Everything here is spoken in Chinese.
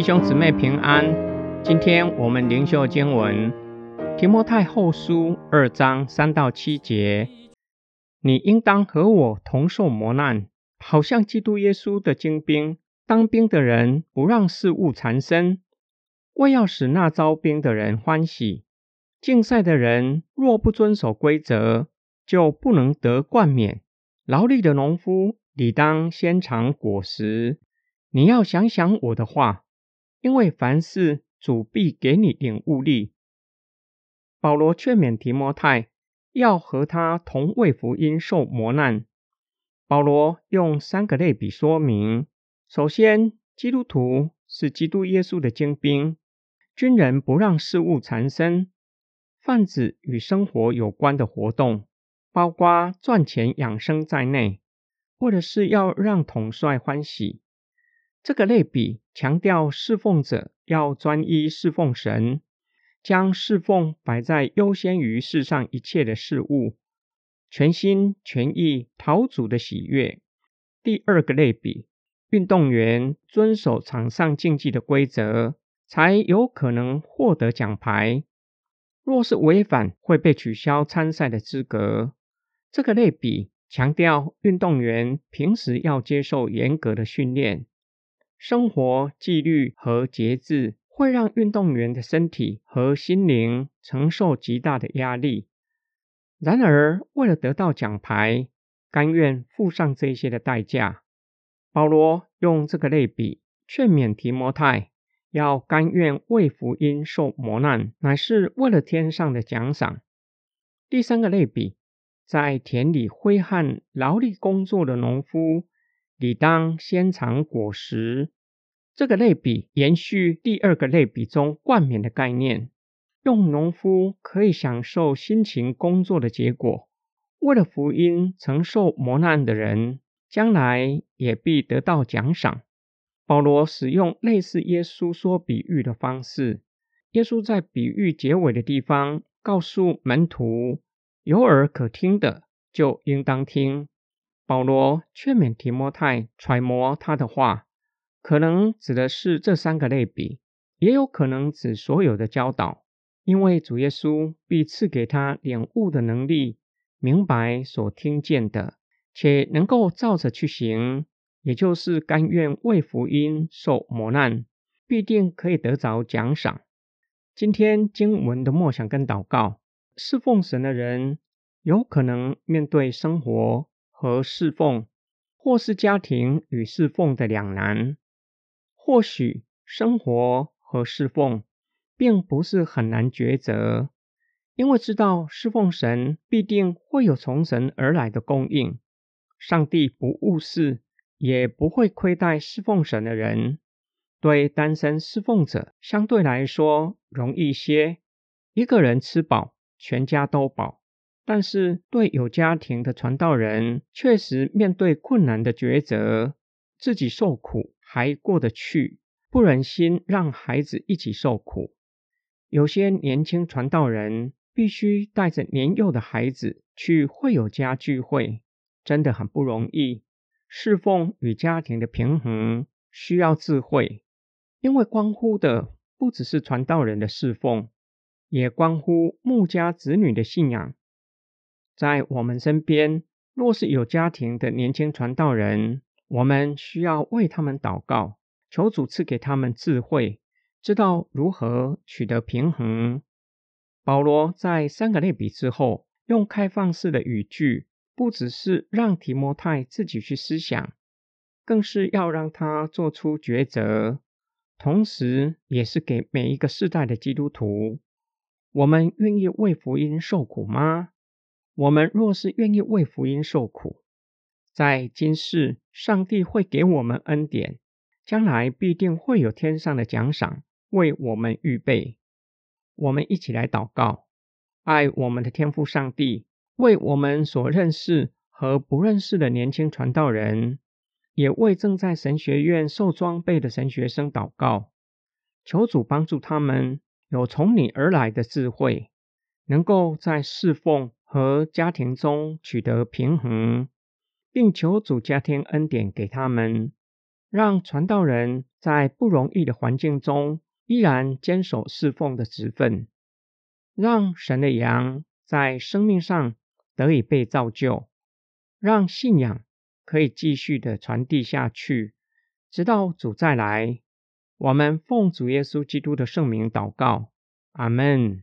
弟兄姊妹平安。今天我们灵修经文《提摩太后书》二章三到七节。你应当和我同受磨难，好像基督耶稣的精兵。当兵的人不让事物缠身，为要使那招兵的人欢喜。竞赛的人若不遵守规则，就不能得冠冕。劳力的农夫理当先尝果实。你要想想我的话。因为凡事主必给你领悟力。保罗劝勉提摩太要和他同为福音受磨难。保罗用三个类比说明：首先，基督徒是基督耶稣的精兵，军人不让事物缠身，泛指与生活有关的活动，包括赚钱养生在内，或者是要让统帅欢喜。这个类比强调侍奉者要专一侍奉神，将侍奉摆在优先于世上一切的事物，全心全意讨主的喜悦。第二个类比，运动员遵守场上竞技的规则，才有可能获得奖牌。若是违反，会被取消参赛的资格。这个类比强调运动员平时要接受严格的训练。生活纪律和节制会让运动员的身体和心灵承受极大的压力。然而，为了得到奖牌，甘愿付上这些的代价。保罗用这个类比劝勉提摩太，要甘愿为福音受磨难，乃是为了天上的奖赏。第三个类比，在田里挥汗劳力工作的农夫。理当先尝果实。这个类比延续第二个类比中冠冕的概念，用农夫可以享受辛勤工作的结果，为了福音承受磨难的人，将来也必得到奖赏。保罗使用类似耶稣说比喻的方式，耶稣在比喻结尾的地方告诉门徒：有耳可听的，就应当听。保罗劝勉提摩太揣摩他的话，可能指的是这三个类比，也有可能指所有的教导，因为主耶稣必赐给他领悟的能力，明白所听见的，且能够照着去行，也就是甘愿为福音受磨难，必定可以得着奖赏。今天经文的默想跟祷告，侍奉神的人有可能面对生活。和侍奉，或是家庭与侍奉的两难，或许生活和侍奉并不是很难抉择，因为知道侍奉神必定会有从神而来的供应。上帝不误事，也不会亏待侍奉神的人。对单身侍奉者相对来说容易些，一个人吃饱，全家都饱。但是，对有家庭的传道人，确实面对困难的抉择，自己受苦还过得去，不忍心让孩子一起受苦。有些年轻传道人必须带着年幼的孩子去会友家聚会，真的很不容易。侍奉与家庭的平衡需要智慧，因为关乎的不只是传道人的侍奉，也关乎牧家子女的信仰。在我们身边，若是有家庭的年轻传道人，我们需要为他们祷告，求主赐给他们智慧，知道如何取得平衡。保罗在三个类比之后，用开放式的语句，不只是让提摩太自己去思想，更是要让他做出抉择，同时也是给每一个世代的基督徒：我们愿意为福音受苦吗？我们若是愿意为福音受苦，在今世上帝会给我们恩典，将来必定会有天上的奖赏为我们预备。我们一起来祷告，爱我们的天父上帝，为我们所认识和不认识的年轻传道人，也为正在神学院受装备的神学生祷告，求主帮助他们有从你而来的智慧，能够在侍奉。和家庭中取得平衡，并求主家庭恩典给他们，让传道人在不容易的环境中依然坚守侍奉的职分，让神的羊在生命上得以被造就，让信仰可以继续的传递下去，直到主再来。我们奉主耶稣基督的圣名祷告，阿门。